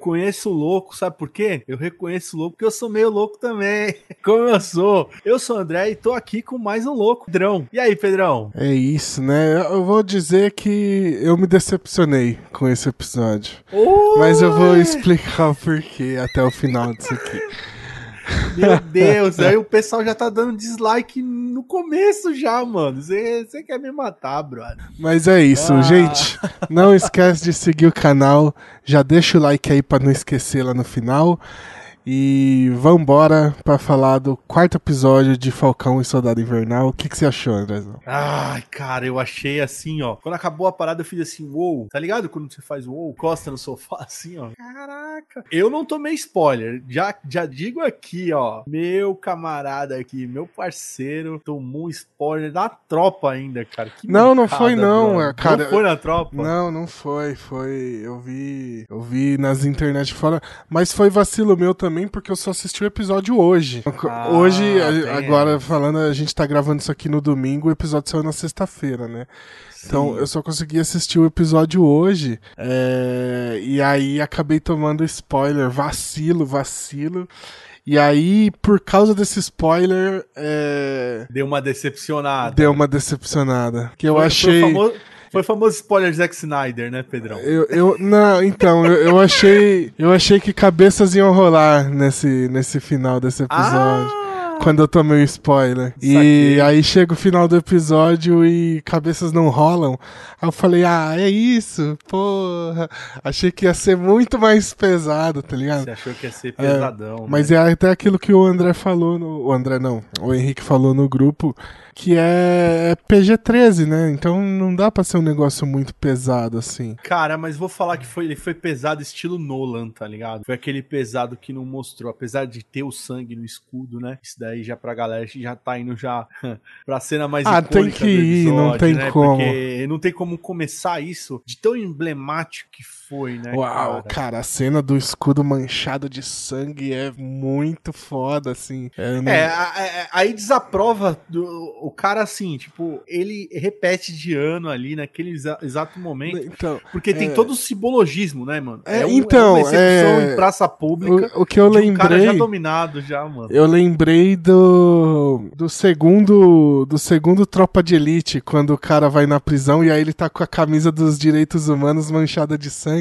Conheço o louco, sabe por quê? Eu reconheço o louco porque eu sou meio louco também. Como eu sou. Eu sou o André e tô aqui com mais um louco, Pedrão. E aí, Pedrão? É isso, né? Eu vou dizer que eu me decepcionei com esse episódio. Oi! Mas eu vou explicar o porquê até o final disso aqui. Meu Deus, aí o pessoal já tá dando dislike no começo já, mano. Você quer me matar, brother. Mas é isso, Ah. gente. Não esquece de seguir o canal. Já deixa o like aí pra não esquecer lá no final. E vambora pra falar do quarto episódio de Falcão e Soldado Invernal. O que, que você achou, Andrezão? Ai, cara, eu achei assim, ó. Quando acabou a parada, eu fiz assim, uou. Tá ligado? Quando você faz uou, costa no sofá assim, ó. Caraca. Eu não tomei spoiler. Já, já digo aqui, ó. Meu camarada aqui, meu parceiro, tomou um spoiler da tropa ainda, cara. Que Não, não foi não, brother. cara. Não foi na tropa? Não, não foi. Foi. Eu vi. Eu vi nas internet fora. Mas foi vacilo meu também, porque eu só assisti o episódio hoje. Ah, hoje, a- agora falando, a gente tá gravando isso aqui no domingo, o episódio saiu na sexta-feira, né? Então Sim. eu só consegui assistir o episódio hoje. é, E aí acabei tomando spoiler. Vacilo, vacilo. E aí, por causa desse spoiler, é, Deu uma decepcionada. deu uma decepcionada. Que eu Foi- achei. Foi o famoso, foi o famoso spoiler Zack Snyder, né, Pedrão? Eu, eu, não, então, eu, eu achei. Eu achei que cabeças iam rolar nesse, nesse final desse episódio. Ah! Quando eu tomei o spoiler. E Saquei. aí chega o final do episódio e cabeças não rolam. Aí eu falei, ah, é isso, porra. Achei que ia ser muito mais pesado, tá ligado? Você achou que ia ser pesadão. Mas né? é até aquilo que o André falou no. O André não, o Henrique falou no grupo, que é PG-13, né? Então não dá pra ser um negócio muito pesado assim. Cara, mas vou falar que foi, ele foi pesado estilo Nolan, tá ligado? Foi aquele pesado que não mostrou, apesar de ter o sangue no escudo, né? Isso daí já pra galera já tá indo já pra cena mais Ah, tem que ir, não episódio, tem né? como. Porque não tem como começar isso de tão emblemático que foi, né? Uau, cara? cara, a cena do escudo manchado de sangue é muito foda, assim. É, não- É, a- a- aí desaprova do- o cara assim, tipo, ele repete de ano ali naquele exa- exato momento. Então, Porque tem É. todo o simbologismo, né, mano? É, um- então, uma execução é- em praça pública. o, o que eu de um cara já lembrei. dominado já, mano. Eu lembrei do do segundo do segundo Tropa de Elite, quando o cara vai na prisão e aí ele tá com a camisa dos direitos humanos manchada de sangue.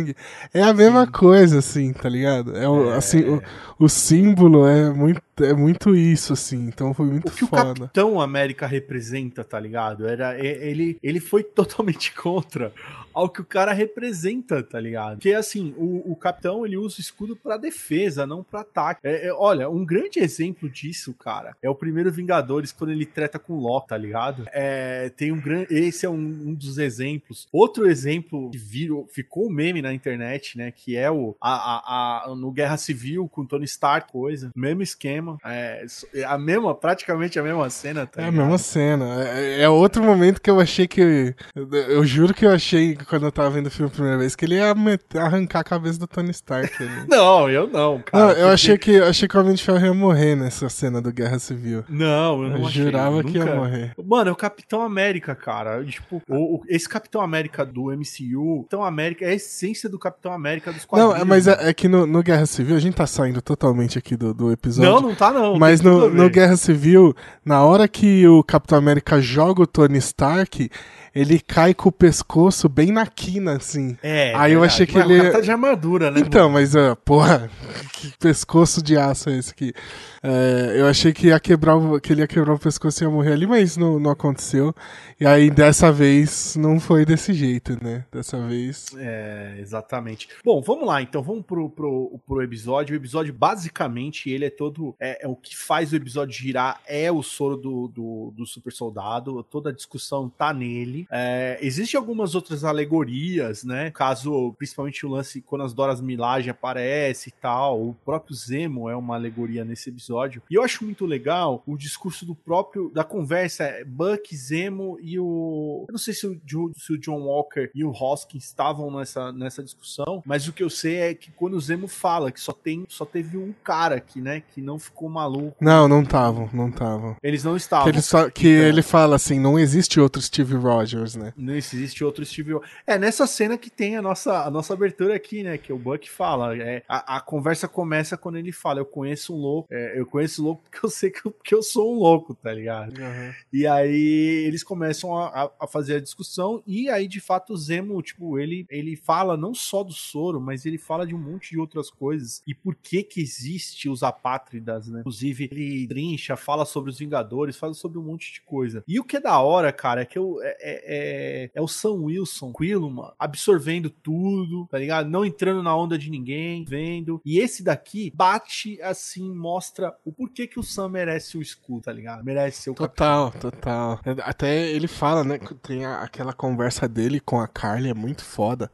É a mesma coisa, assim, tá ligado? É, o, É. assim, o, o símbolo é muito é muito isso, assim. Então foi muito O que o foda. Capitão América representa, tá ligado? Era, ele, ele foi totalmente contra ao que o cara representa, tá ligado? Porque, assim, o, o Capitão, ele usa o escudo pra defesa, não pra ataque. É, é, olha, um grande exemplo disso, cara, é o primeiro Vingadores, quando ele treta com o Loki, tá ligado? É, tem um grande... Esse é um, um dos exemplos. Outro exemplo que virou, ficou um meme na internet, né, que é o... A, a, a- no Guerra Civil, com Tony Stark, coisa. Mesmo esquema. É, é a mesma, praticamente a mesma cena, tá É a ligado? mesma cena. É, é outro momento que eu achei que. Eu, eu juro que eu achei, quando eu tava vendo o filme a primeira vez, que ele ia arrancar a cabeça do Tony Stark. ali. Não, eu não, cara. Não, eu porque- achei que, achei que o Homem de Ferro ia morrer nessa cena do Guerra Civil. Não, eu não Eu achei, jurava que ia nunca- morrer. Mano, é o Capitão América, cara. Tipo, o- o- esse Capitão América do MCU, Capitão América é a essência do Capitão América dos Não, quadrinhos. é, mas é, é que no, no Guerra Civil, a gente tá saindo totalmente aqui do, do episódio. Não, não tá não. Mas no, no. Guerra Civil, na hora que o Capitão América joga o Tony Stark, ele cai com o pescoço bem na quina, assim. É, Aí eu verdade. achei que Mas ele tá de armadura, né? Então, mas, ah, porra, que pescoço de aço é esse aqui? É, eu achei que, ia quebrar o, que ele ia quebrar o pescoço e ia morrer ali, mas não, não aconteceu. E aí, dessa vez, não foi desse jeito, né? Dessa vez. É, exatamente. Bom, vamos lá, então, vamos pro, pro, pro episódio. O episódio, basicamente, ele é todo. É, é o que faz o episódio girar é o soro do, do, do super soldado. Toda a discussão tá nele. É, Existem algumas outras alegorias, né? Caso, principalmente o lance quando as Doras Milage aparece e tal. O próprio Zemo é uma alegoria nesse episódio. E eu acho muito legal o discurso do próprio. da conversa. é Buck, Zemo e o. Eu não sei se o, se o John Walker e o Hoskins estavam nessa, nessa discussão, mas o que eu sei é que quando o Zemo fala que só, tem, só teve um cara aqui, né? Que não ficou maluco. Não, não estavam, não estavam. Eles não estavam. Que, ele, só, que Então- ele fala assim: não existe outro Steve Rogers. Rogers, né? Não existe outro Steve Rogers. É nessa cena que tem a nossa, a nossa abertura aqui, né? Que o Buck fala. É, a, a conversa começa quando ele fala: Eu conheço um louco, é, eu conheço um louco porque eu sei que eu, que eu sou um louco, tá ligado? Uhum. E aí eles começam a, a, fazer a discussão, e aí de fato o Zemo, tipo, ele, ele fala não só do soro, mas ele fala de um monte de outras coisas. E por que que existe os apátridas, né? Inclusive, ele trincha, fala sobre os Vingadores, fala sobre um monte de coisa. E o que é da hora, cara, é que eu, é, é, é, é o Sam Wilson, Quilluman, absorvendo tudo, tá ligado? Não entrando na onda de ninguém, vendo. E esse daqui bate assim, mostra o porquê que o Sam merece o escudo, tá ligado? Merece ser o Total, capitão. total. Até ele fala, né? Tem aquela conversa dele com a Carly, é muito foda.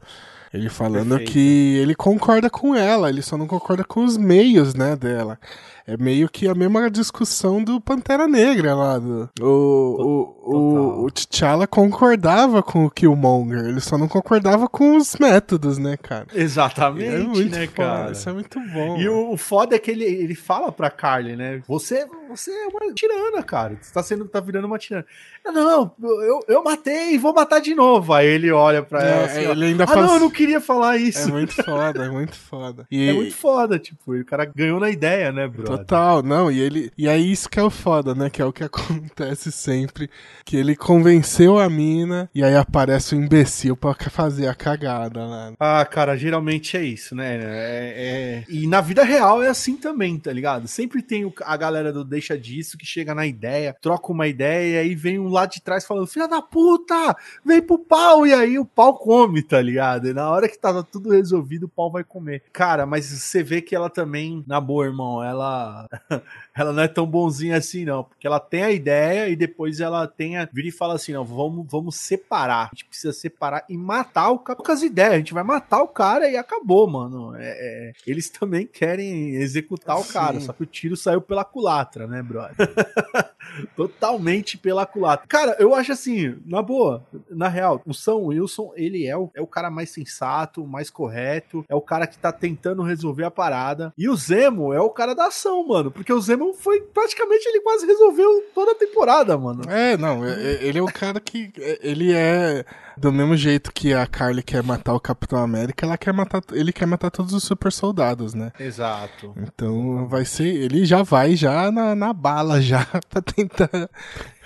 Ele falando Perfeito. que ele concorda com ela, ele só não concorda com os meios, né, dela. É meio que a mesma discussão do Pantera Negra lá. Do, o, o, o, o T'Challa concordava com o Killmonger, ele só não concordava com os métodos, né, cara? Exatamente, é muito né, foda, cara? Isso é muito bom. E o, o, foda é que ele, ele fala pra Carly, né? Você, você é uma tirana, cara. Você tá, sendo, tá virando uma tirana. Não, eu, eu matei e vou matar de novo. Aí ele olha pra é, ela assim, ele ainda ah, faz... não, eu não queria falar isso. É muito foda, é muito foda. E... É muito foda, tipo, o cara ganhou na ideia, né, bro? Total, não, e ele. E aí isso que é o foda, né? Que é o que acontece sempre. Que ele convenceu a mina e aí aparece o um imbecil pra fazer a cagada lá. Ah, cara, geralmente é isso, né? É, é... E na vida real é assim também, tá ligado? Sempre tem a galera do deixa disso que chega na ideia, troca uma ideia e aí vem um lá de trás falando: Filha da puta, vem pro pau, e aí o pau come, tá ligado? E na hora que tava tudo resolvido, o pau vai comer. Cara, mas você vê que ela também, na boa, irmão, ela ela não é tão bonzinha assim, não. Porque ela tem a ideia e depois ela tem a. Vira e fala assim: não, vamos, vamos separar. A gente precisa separar e matar o cara com as ideias. A gente vai matar o cara e acabou, mano. É, é... eles também querem executar Sim. o cara, só que o tiro saiu pela culatra, né, brother? Totalmente pela culatra. Cara, eu acho assim, na boa, na real, o Sam Wilson, ele é o, é o cara mais sensato, mais correto, é o cara que tá tentando resolver a parada. E o Zemo é o cara da ação, mano. Porque o Zemo foi praticamente ele quase resolveu toda a temporada, mano. É, não, é, é, ele é o cara que. É, ele é. Do mesmo jeito que a Carly quer matar o Capitão América, ela quer matar. Ele quer matar todos os super soldados, né? Exato. Então vai ser. Ele já vai já na, na bala já pra tentar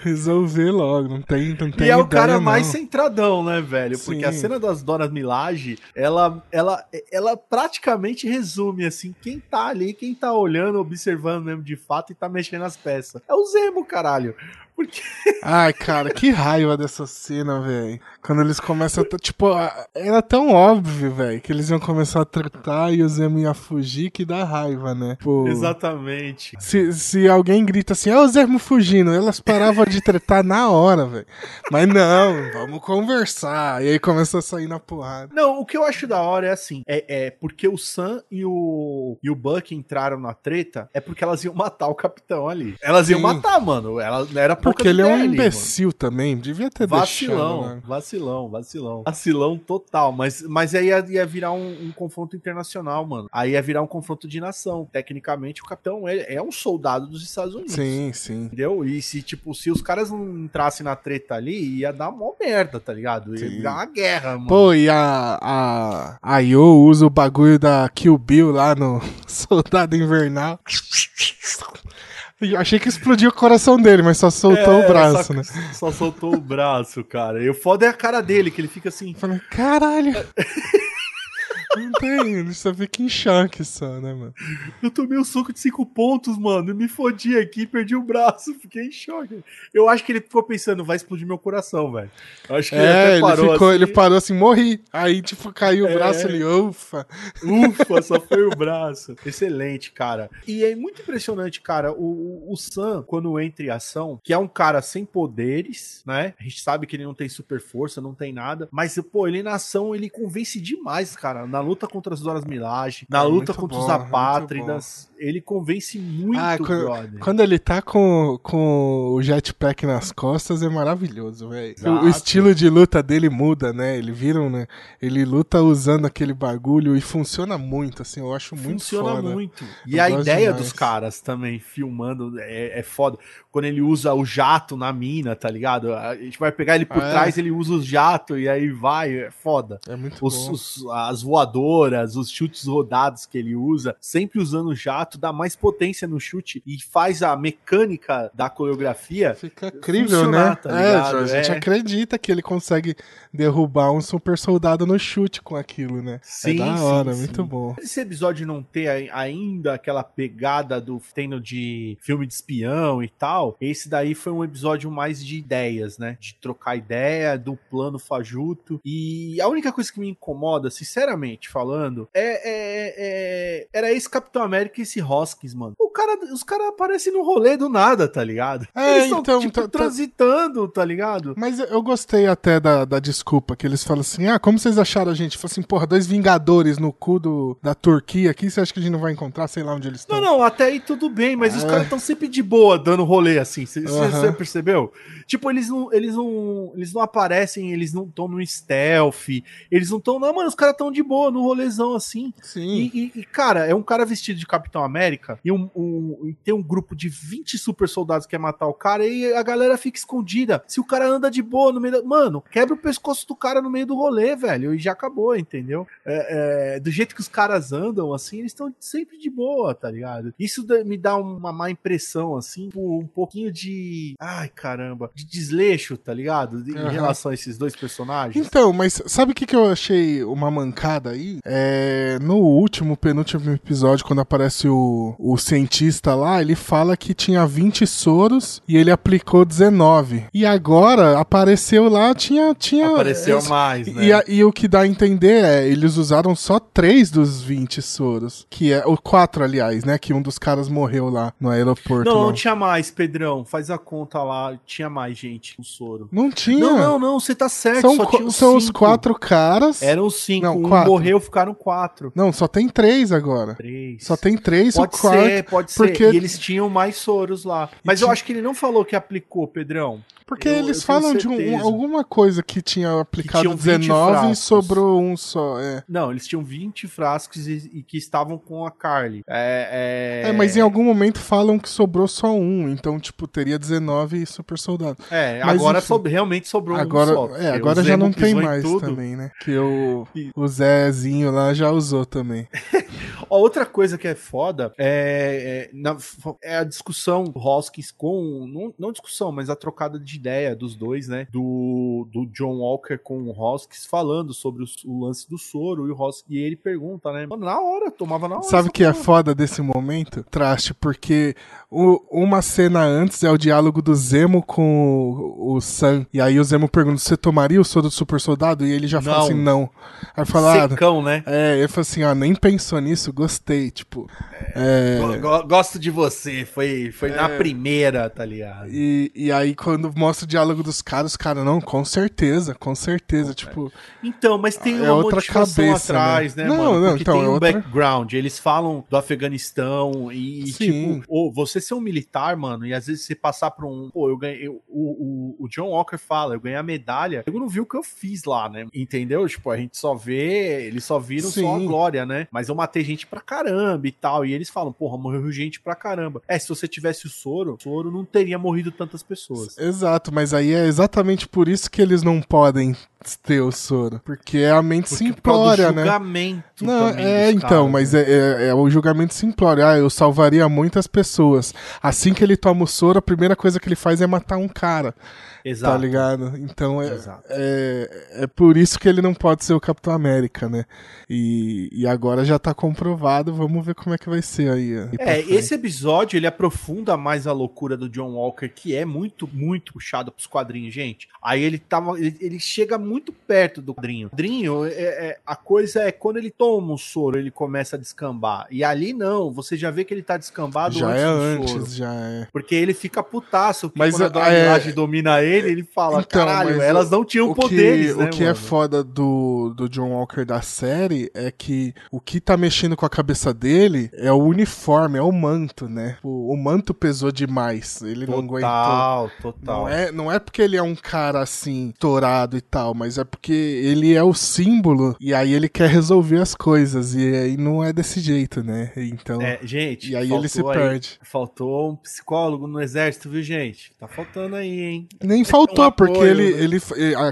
resolver logo, não tem, não tem E é o cara não. mais centradão, né, velho? Sim. Porque a cena das Donas Milage, ela, ela, ela praticamente resume, assim, quem tá ali, quem tá olhando, observando mesmo de fato e tá mexendo as peças. É o Zemo, caralho. Porque... Ai, cara, que raiva dessa cena, velho. Quando eles começam a. Tipo, era tão óbvio, velho, que eles iam começar a tratar e o Zemo ia fugir que dá raiva, né? Pô, Exatamente. Se, se alguém grita assim, ó, oh, o Zemo fugindo, elas paravam de tretar na hora, velho. Mas não, vamos conversar. E aí começa a sair na porrada. Não, o que eu acho da hora é assim: é, é porque o Sam e o, e o Buck entraram na treta, é porque elas iam matar o capitão ali. Elas Sim. iam matar, mano. Ela era Porque ele é um imbecil ali, também. Devia ter vacilão, deixado. Né? Vacilão, vacilão. Vacilão total. Mas, mas aí ia, ia virar um, um, confronto internacional, mano. Aí ia virar um confronto de nação. Tecnicamente, o capitão é, é um soldado dos Estados Unidos. Sim, sim. Entendeu? E se, tipo, se os caras não entrassem na treta ali, ia dar uma merda, tá ligado? Ia virar uma guerra, mano. Pô, e a, a, a Yo usa o bagulho da Kill Bill lá no Soldado Invernal. Eu achei que explodiu o coração dele, mas só soltou é, o braço, só, né? Só soltou o braço, cara. E o foda é a cara dele, que ele fica assim. Falei, caralho! Não tem, ele só fica em choque só, né, mano? Eu tomei um soco de cinco pontos, mano. Me fodi aqui, perdi o braço, fiquei em choque. Eu acho que ele ficou pensando, vai explodir meu coração, velho. Acho que é, ele até parou ele, ficou, assim. ele parou assim, morri. Aí, tipo, caiu o é... braço ali, ufa. Ufa, só foi o braço. Excelente, cara. E é muito impressionante, cara, o, o Sam, quando entra em ação, que é um cara sem poderes, né? A gente sabe que ele não tem super força, não tem nada, mas, pô, ele na ação, ele convence demais, cara. Na na luta contra as Doras Milage, na É luta contra bom, os apátridas. Ele convence muito, Ah, quando, brother. quando ele tá com, com o jetpack nas costas é maravilhoso, velho. O, estilo de luta dele muda, né? Ele vira, um, né? Ele luta usando aquele bagulho e funciona muito, assim, eu acho muito Funciona foda. muito. E Eu a ideia demais. dos caras também filmando é, é foda. Quando ele usa o jato na mina, tá ligado? A gente vai pegar ele por É. trás, ele usa o jato e aí vai, é foda. É muito Os, bom. os- as voadoras, os chutes rodados que ele usa, sempre usando o jato, dá mais potência no chute e faz a mecânica da coreografia. Fica incrível, né? tá é, a gente É. acredita que ele consegue derrubar um super soldado no chute com aquilo, né? Sim, é da sim, hora, sim. muito bom. Esse episódio não ter ai- ainda aquela pegada do tendo de filme de espião e tal, esse daí foi um episódio mais de ideias, né? De trocar ideia, do plano fajuto. E a única coisa que me incomoda, sinceramente falando, é, é- é- era esse Capitão América e esse Hoskins, mano. O cara, os caras aparecem no rolê do nada, tá ligado? É, Eles tão, então, tipo, tá- tá- transitando, tá ligado? Mas eu gostei até da, da desculpa, que eles falam assim, ah, como vocês acharam a gente? Falam assim, porra, dois vingadores no cu do, da Turquia aqui, você acha que a gente não vai encontrar, sei lá onde eles estão? Não, não, até aí tudo bem, mas os É. caras estão sempre de boa dando rolê assim. Você Aham. percebeu? Tipo, eles não, eles não, eles não aparecem, eles não estão no stealth, eles não estão, não, mano, os caras estão de boa no rolezão assim. Sim. E, e- e, cara, é um cara vestido de Capitão América e, um, um- e tem um grupo de 20 super soldados que quer matar o cara e a galera fica escondida. Se o cara anda de boa no meio da. Mano, quebra o pescoço do cara no meio do rolê, velho, e já acabou, entendeu? É, é, do jeito que os caras andam, assim, eles estão sempre de boa, tá ligado? Isso me dá uma má impressão, assim, um pouquinho de. Ai, caramba, de desleixo, tá ligado? Em Aham. relação a esses dois personagens. Então, mas sabe o que, que eu achei uma mancada aí? É, no último, penúltimo episódio, quando aparece o, o cientista lá, ele fala que tinha 20 soros e ele aplicou 19. E agora apareceu lá, tinha. tinha Apareceu mais, né? E, a- e o que dá a entender é, eles usaram só 3 dos 20 soros. Que é. O 4, aliás, né? Que um dos caras morreu lá no aeroporto. Não, lá. não tinha mais, Pedrão. Faz a conta lá. Tinha mais gente com soro. Não tinha. Não, não, não. Você tá certo. São, os são os quatro caras. Eram cinco. Não, um quatro. morreu, ficaram quatro. Não, só tem três agora. Três. Só tem três, Pode o ser, pode ser. porque- E eles tinham mais soros lá. Mas eu tinha- acho que ele não falou que aplicou, Pedrão. Porque Eu- eles eu falam de um- alguma coisa que tinha aplicado 20 19 e frascos. sobrou um só. É. Não, eles tinham 20 frascos e, e que estavam com a Carly. É, É, mas em algum momento falam que sobrou só um, então, tipo, teria 19 super soldado. É, mas agora enfim. sob- realmente sobrou Agora, um só. é, agora já não tem mais também, né? Que o, E- o Zezinho lá já usou também. Ó, outra coisa que é foda é, é, na- é a discussão do Hoskins com. Não, não discussão, mas a trocada de ideia dos dois, né? Do, do John Walker com o Hoskins falando sobre os- o, lance do soro e o Hoskins. E ele pergunta, né? Mano, na hora, tomava na hora. Sabe o que é porra. foda desse momento? Traste, porque o- uma cena antes é o diálogo do Zemo com o, o Sam. E aí o Zemo pergunta: Você tomaria o soro do super soldado? E ele já fala Não. assim: Não. Aí fala: ah, Secão, né? É, ele falou assim: Ah, nem pensou nisso, gostei. Tipo, é. Go- Gosto de você. Foi, foi na É. primeira, tá ligado? E, e aí, quando mostra o diálogo dos caras, os caras, não, com certeza, com certeza. Tipo, Então, mas tem É uma outra cabeça, atrás, né, né? Não, mano? não, então, tem é um outra- background. Eles falam do Afeganistão e, Sim. tipo, ô, você ser um militar, mano, e às vezes você passar por um. Pô, eu ganhei. eu- o, o, o John Walker fala, eu ganhei a medalha. Eu não vi o que eu fiz lá, né? Entendeu? Tipo, a gente só vê. Eles só viram só a Sim. glória, né? Mas eu matei gente pra caramba e tal. E eles falam, porra, morreu gente pra caramba. É, se você tivesse o soro, o soro não teria morrido tantas pessoas. exato, mas aí é exatamente por isso que eles não podem ter o soro. Porque é a mente Porque simplória, né? julgamento Não, é, então, caras, mas né? é, é- é o julgamento simplório. Ah, eu salvaria muitas pessoas. Assim que ele toma o soro, a primeira coisa que ele faz é matar um cara, Exato. tá ligado? Então é, é, é por isso que ele não pode ser o Capitão América, né? E, e agora já tá vamos ver como é que vai ser aí. aí é, esse episódio ele aprofunda mais a loucura do John Walker, que é muito, muito puxado pros quadrinhos, gente. Aí ele tava. Ele, ele chega muito perto do quadrinho. O quadrinho, é, é, a coisa é quando ele toma o soro, ele começa a descambar. E ali não, você já vê que ele tá descambado já antes é antes, soro. já é. Porque ele fica putaço, porque mas quando a é... domina ele, ele fala, então, caralho, elas não tinham poderes, que, né, O que é mano? é foda do, do John Walker da série é que o que tá mexendo com a cabeça dele é o uniforme, é o manto, né? O, o manto pesou demais, ele total, não aguentou. Total, total. Não é, não é porque ele é um cara assim, torado e tal, mas é porque ele é o símbolo e aí ele quer resolver as coisas e aí não é desse jeito, né? Então. É, gente. E aí ele se aí, perde. Faltou um psicólogo no exército, viu, gente? Tá faltando aí, hein? Nem faltou, um porque apoio, ele, né? ele,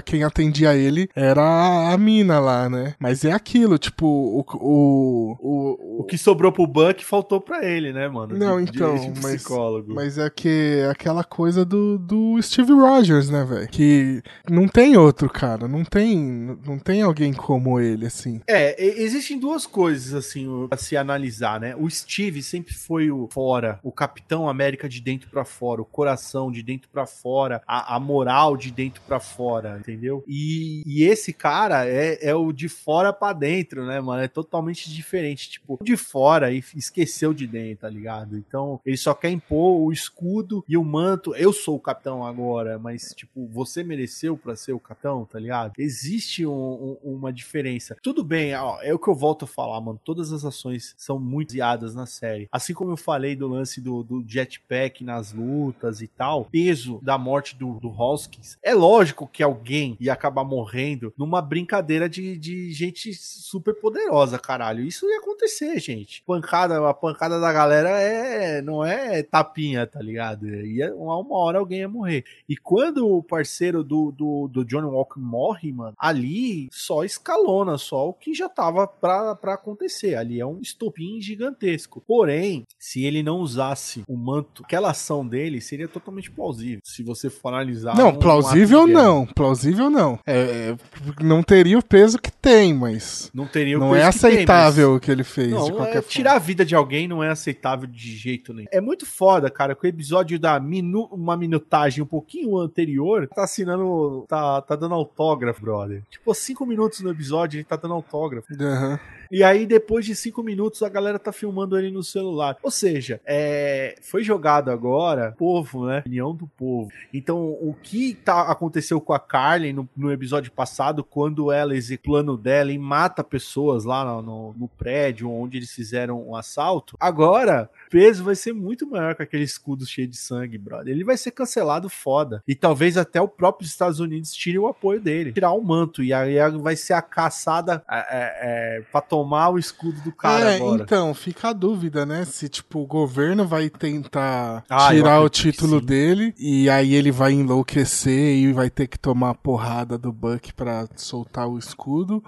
quem atendia ele era a mina lá, né? Mas é aquilo, tipo, o. O, o, o que sobrou pro Buck faltou pra ele, né, mano? Não, de, então. De mas, mas é que é aquela coisa do, do Steve Rogers, né, velho? Que não tem outro cara, não tem, não tem alguém como ele, assim. É, existem duas coisas, assim, a se analisar, né? O Steve sempre foi o fora, o Capitão América de dentro para fora, o coração de dentro para fora, a, a, moral de dentro para fora, entendeu? E, e, esse cara é, é o de fora para dentro, né, mano? É totalmente diferente. Tipo, de fora e esqueceu de dentro, tá ligado? Então, ele só quer impor o escudo e o manto. Eu sou o capitão agora, mas, tipo, você mereceu para ser o capitão, tá ligado? Existe um, um, uma diferença. Tudo bem, ó, é o que eu volto a falar, mano. Todas as ações são muito baseadas na série. Assim como eu falei do lance do, do jetpack nas lutas e tal, peso da morte do, do Hoskins. É lógico que alguém ia acabar morrendo numa brincadeira de, de gente super poderosa, caralho. Isso ia acontecer, gente. Pancada, a pancada da galera é não é tapinha, tá ligado? Ia, uma, uma hora alguém ia morrer. E quando o parceiro do, do, do Johnny Walker morre, mano, ali só escalona, só o que já tava pra, pra acontecer. Ali é um estopim gigantesco. Porém, se ele não usasse o manto, aquela ação dele seria totalmente plausível. Se você for analisar. Não, um, plausível um não. Plausível não. É, é, não teria o peso que tem, mas. Não teria o não peso é aceitável mas... o que ele fez. Não, de qualquer é, tirar a vida de alguém não é aceitável de jeito nenhum. É muito foda, cara, que o episódio da minu uma minutagem um pouquinho anterior tá assinando. tá, tá dando autógrafo, brother. Tipo, cinco minutos no episódio ele tá dando autógrafo. Aham. Uhum. E aí, depois de cinco minutos, a galera tá filmando ele no celular. Ou seja, é, foi jogado agora, povo, né? Opinião do povo. Então, o que tá, aconteceu com a Carly no, no episódio passado, quando ela executa o plano dela e mata pessoas lá no, no, no prédio onde eles fizeram um assalto, agora peso vai ser muito maior com aquele escudo cheio de sangue, brother. Ele vai ser cancelado foda. E talvez até o próprio Estados Unidos tire o apoio dele. Tirar o manto. E aí vai ser a caçada é, é, pra tomar o escudo do cara é, agora. Então, fica a dúvida, né? Se, tipo, o governo vai tentar ah, tirar o título dele e aí ele vai enlouquecer e vai ter que tomar a porrada do Buck pra soltar o escudo.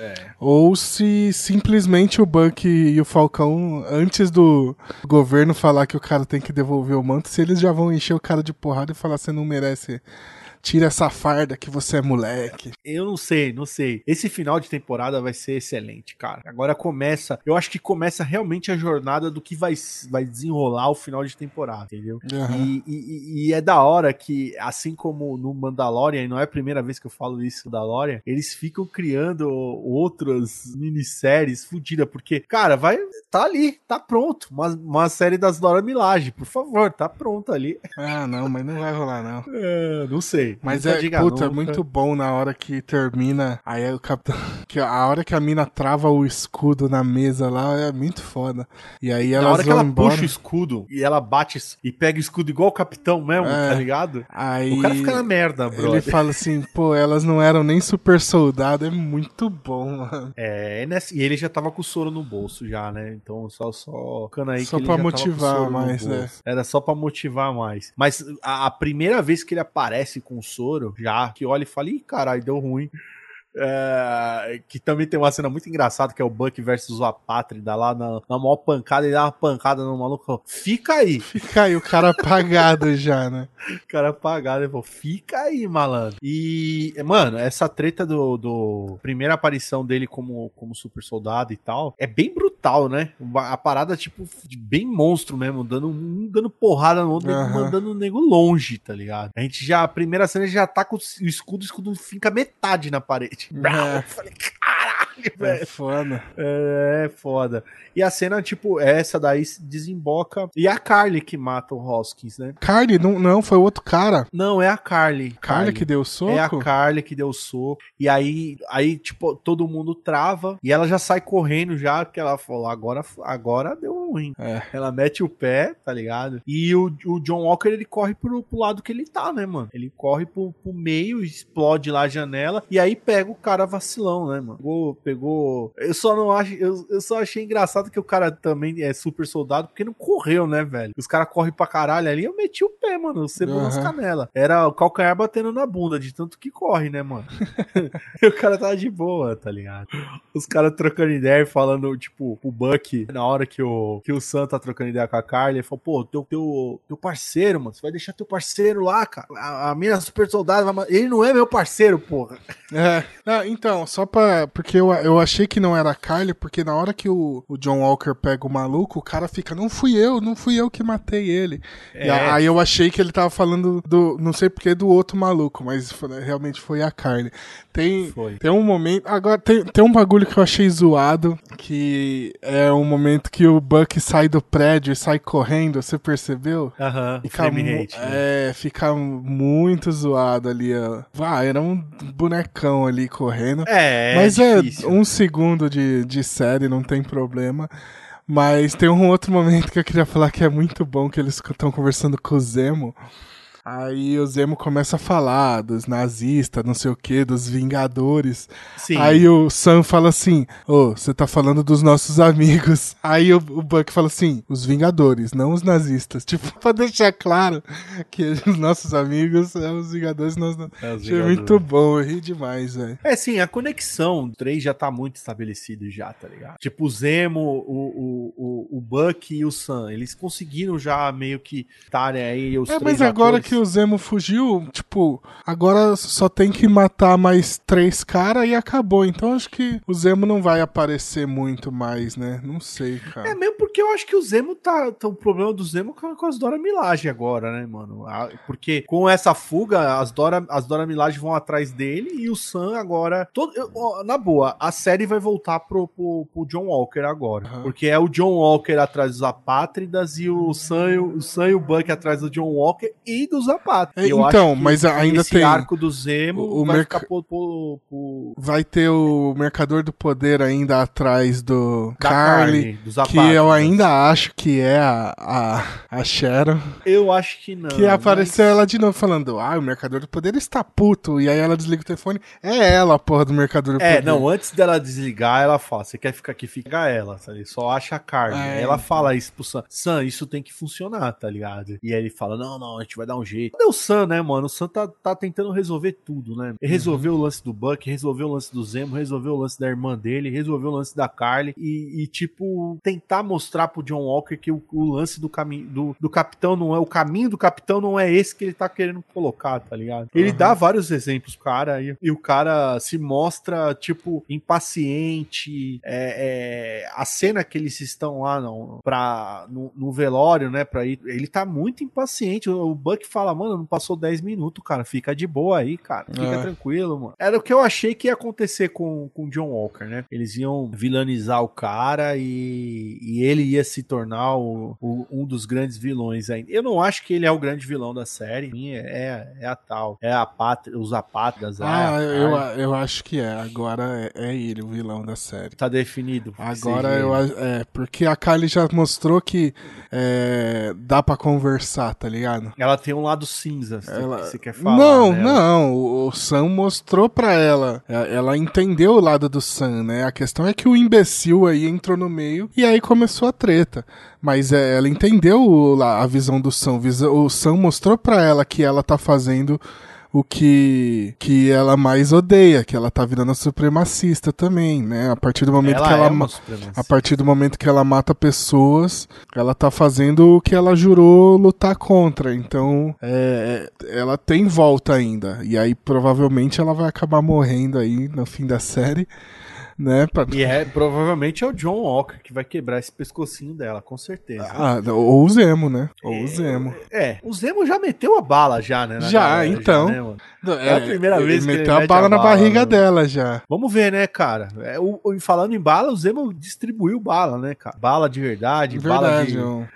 É. Ou se simplesmente o Buck e o Falcão, antes do governo falar que o cara tem que devolver o manto, se eles já vão encher o cara de porrada e falar que você não merece Tira essa farda que você é moleque. Eu não sei, não sei. Esse final de temporada vai ser excelente, cara. Agora começa. Eu acho que começa realmente a jornada do que vai, vai desenrolar o final de temporada, entendeu? Uhum. E, e, e, é da hora que, assim como no Mandalorian, e não é a primeira vez que eu falo isso no Mandalorian, eles ficam criando outras minisséries fodidas, porque, cara, vai. Tá ali, tá pronto. Uma, uma série das Dora Milaje, por favor, tá pronto ali. Ah, não, mas não vai rolar, não. É, não sei. Mas é, puta, é muito bom na hora que termina. Aí o capitão. Que a hora que a mina trava o escudo na mesa lá é muito foda. E aí ela. Na hora que ela embora. puxa o escudo e ela bate e pega o escudo igual o capitão mesmo, é, tá ligado? Aí o cara fica na merda, bro. Ele fala assim, pô, elas não eram nem super soldado. É muito bom, mano. É, e ele já tava com o soro no bolso já, né? Então só, só aí só pra motivar mais, né? Era só pra motivar mais. Mas a, a primeira vez que ele aparece com soro, já, que olha e fala, ih, caralho, deu ruim. É, que também tem uma cena muito engraçada, que é o Buck versus o Apátrida lá na, na maior pancada, e dá uma pancada no maluco. Fica aí. Fica aí, o cara apagado já, né? O cara apagado, ele falou, fica aí, malandro. E, mano, essa treta do, do primeira aparição dele como, como super soldado e tal, é bem brutal, né? A parada, tipo, bem monstro mesmo, dando um dando porrada no outro, uhum. mandando o nego longe, tá ligado? A gente já, a primeira cena já tá com o escudo, o escudo fica metade na parede. É. Eu falei, caralho, é velho. É foda. É, é foda. E a cena, tipo, essa daí desemboca. E a Carly que mata o Hoskins, né? Carly? Não, não, foi outro cara. Não, é a Carly. Carly, Carly que deu o soco? É a Carly que deu o soco. E aí, aí, tipo, todo mundo trava. E ela já sai correndo já, porque ela falou, agora, agora deu ruim. É. Ela mete o pé, tá ligado? E o, o John Walker, ele corre pro, pro lado que ele tá, né, mano? Ele corre pro, pro meio, explode lá a janela. E aí pega o cara vacilão, né, mano? Pegou, pegou... Eu só não acho... Eu, eu só achei engraçado que o cara também é super soldado porque não correu, né, velho? Os caras correm pra caralho ali, eu meti o pé, mano, cebola uhum. nas canelas. Era o calcanhar batendo na bunda, de tanto que corre, né, mano? e o cara tava de boa, tá ligado? Os caras trocando ideia, falando, tipo, o Buck, na hora que o, que o Sam tá trocando ideia com a Carly, ele falou, pô, teu, teu, teu parceiro, mano, você vai deixar teu parceiro lá, cara. A, a mina super soldado, vai... ele não é meu parceiro, porra. É, ah, então, só pra. Porque eu, eu achei que não era a Carly, porque na hora que o, o John Walker pega o maluco, o cara fica, não fui eu, não fui eu que matei ele. É. E aí eu achei que ele tava falando do, não sei porque, do outro maluco, mas realmente foi a Carly. Tem, tem um momento, agora tem, tem um bagulho que eu achei zoado, que é um momento que o Buck sai do prédio e sai correndo, você percebeu? Aham, uh -huh. fica, né? É, fica muito zoado ali, ó. Ah, era um bonecão ali correndo. É, Mas é, é um segundo de, de série, não tem problema. Mas tem um outro momento que eu queria falar que é muito bom, que eles estão conversando com o Zemo. Aí o Zemo começa a falar dos nazistas, não sei o que, dos Vingadores. Sim. Aí o Sam fala assim: Ô, oh, você tá falando dos nossos amigos. Aí o, o Buck fala assim: os Vingadores, não os nazistas. Tipo, pra deixar claro que os nossos amigos são os Vingadores. Nós não... é os Achei muito bom, eu ri demais, velho. É, sim, a conexão do 3 já tá muito estabelecida já, tá ligado? Tipo, o Zemo, o, o, o, o Buck e o Sam, eles conseguiram já meio que estarem aí os é, três mas agora atores. que o Zemo fugiu, tipo, agora só tem que matar mais três caras e acabou. Então acho que o Zemo não vai aparecer muito mais, né? Não sei, cara. É mesmo porque eu acho que o Zemo tá. tá o problema do Zemo é com as Dora Milaje agora, né, mano? Porque com essa fuga, as Dora, as Dora Milaje vão atrás dele e o Sam agora. Todo, na boa, a série vai voltar pro, pro, pro John Walker agora. Uhum. Porque é o John Walker atrás dos Apátridas e o Sam, o Sam e o Buck atrás do John Walker e Apátridas. É, então, mas ainda tem. arco do Zemo o, o vai merc... por, por, por... Vai ter o Mercador do Poder ainda atrás do da Carly, carne, que eu ainda acho que é a, a, a Sharon. Eu acho que não. Que apareceu mas... ela de novo falando: Ah, o Mercador do Poder está puto. E aí ela desliga o telefone. É ela, a porra do Mercador do é, Poder. É, não, antes dela desligar, ela fala: Você quer ficar aqui? Fica ela, sabe? Só acha a Carly. É, ela então. fala isso pro Sam: Sam, isso tem que funcionar, tá ligado? E aí ele fala: Não, não, a gente vai dar um jeito. Cadê o Sam, né, mano? O Sam tá, tá tentando resolver tudo, né? Ele resolveu uhum. o lance do Buck, resolveu o lance do Zemo, resolveu o lance da irmã dele, resolveu o lance da Carly e, e tipo, tentar mostrar pro John Walker que o, o lance do caminho do, do capitão não é o caminho do capitão não é esse que ele tá querendo colocar, tá ligado? Ele uhum. dá vários exemplos cara e, e, o cara se mostra, tipo, impaciente. É, é, a cena que eles estão lá não, pra, no, no velório, né, pra ir, ele tá muito impaciente. O, o Buck fala, mano, não passou 10 minutos, cara, fica de boa aí, cara, fica é. tranquilo, mano. Era o que eu achei que ia acontecer com o John Walker, né? Eles iam vilanizar o cara e, e ele ia se tornar o, o, um dos grandes vilões ainda. Eu não acho que ele é o grande vilão da série, é, é a tal, é a pátria, os apátridas. Ah, é eu, eu acho que é, agora é, é, ele o vilão da série. Tá definido. Agora eu é, porque a Kylie já mostrou que é, dá para conversar, tá ligado? Ela tem um lado cinza, ela... você quer falar. Não, né? não, o, o Sam mostrou pra ela, é, ela entendeu o lado do Sam, né? A questão é que o imbecil aí entrou no meio e aí começou a treta. Mas é, ela entendeu a visão do Sam. O Sam mostrou pra ela que ela tá fazendo o que, que ela mais odeia, que ela tá virando supremacista também, né? A partir do momento Ela que ela é a partir do momento que ela mata pessoas, ela tá fazendo o que ela jurou lutar contra. Então, é, é, ela tem volta ainda. E aí, provavelmente, ela vai acabar morrendo aí no fim da série, né? Pra- E é, provavelmente é o John Walker que vai quebrar esse pescocinho dela, com certeza. Ah, ou o Zemo, né? Ou o Zemo. É, o Zemo já meteu a bala já, né? na Já, galera, então. né, mano? É, a primeira ele vez que ele meteu a mete bala a na bala, barriga né? dela já. Vamos ver, né, cara? É, o, falando em bala, o Zemo distribuiu bala, né, cara? Bala de verdade, bala Verdade. de... um-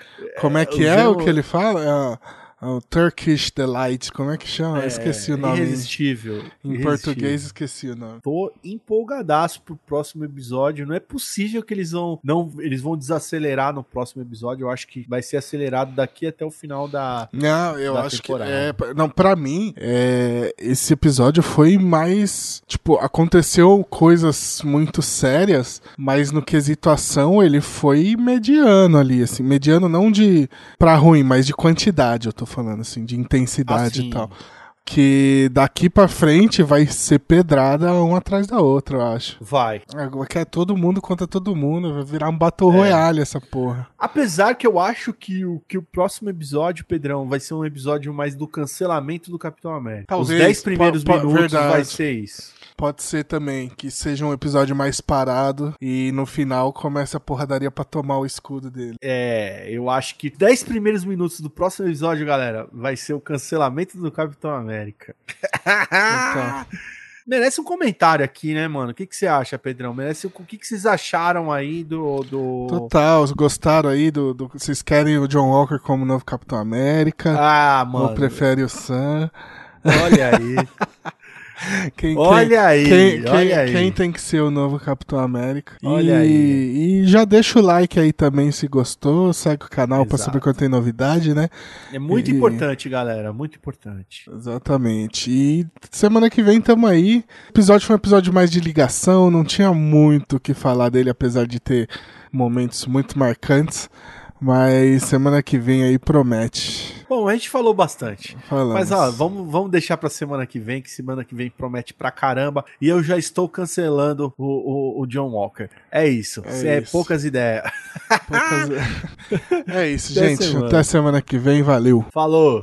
Como é que o é o que ele fala? É, a- é o Turkish Delight. Como é que chama? Eu é, esqueci o nome. Irresistível. Em irresistível. português, esqueci o nome. Tô empolgadaço pro próximo episódio. Não é possível que eles vão não eles vão desacelerar no próximo episódio. Eu acho que vai ser acelerado daqui até o final da Não, eu da acho temporada. que. É, não, pra mim, é, esse episódio foi mais. Tipo, aconteceu coisas muito sérias, mas no quesito ação ele foi mediano ali, assim. Mediano não de. pra ruim, mas de quantidade, eu tô falando, assim, de intensidade Assim, e tal. Que daqui pra frente vai ser pedrada um atrás da outra, eu acho. vai. Agora que é todo mundo contra todo mundo, vai virar um Battle É. Royale essa porra. Apesar que eu acho que o, que o próximo episódio, Pedrão, vai ser um episódio mais do cancelamento do Capitão América. Talvez, Os 10 primeiros minutos vai verdade. ser isso. Pode ser também que seja um episódio mais parado e no final começa a porradaria pra tomar o escudo dele. É, eu acho que 10 primeiros minutos do próximo episódio, galera, vai ser o cancelamento do Capitão América. Então, Merece um comentário aqui, né, mano? O que, que você acha, Pedrão? Merece o que, que vocês acharam aí do. do... total, gostaram aí do, do- Vocês querem o John Walker como novo Capitão América? Ah, ou mano. prefere o Sam? Olha aí. Quem, Olha aí. quem, quem, olha aí. quem tem que ser o novo Capitão América? Olha e, aí. e já deixa o like aí também se gostou, segue o canal pra Exato. saber quando tem novidade, né? É muito E- importante, galera. Muito importante. Exatamente. E semana que vem tamo aí. O episódio foi um episódio mais de ligação, não tinha muito o que falar dele, apesar de ter momentos muito marcantes. Mas semana que vem aí promete. Bom, a gente falou bastante. Falamos. Mas ó, vamos, vamos deixar pra semana que vem, que semana que vem promete pra caramba. E eu já estou cancelando o, o, o John Walker. É isso. É É, isso. poucas ideias. Poucas- é isso, Até gente. semana. Até semana que vem. Valeu. Falou!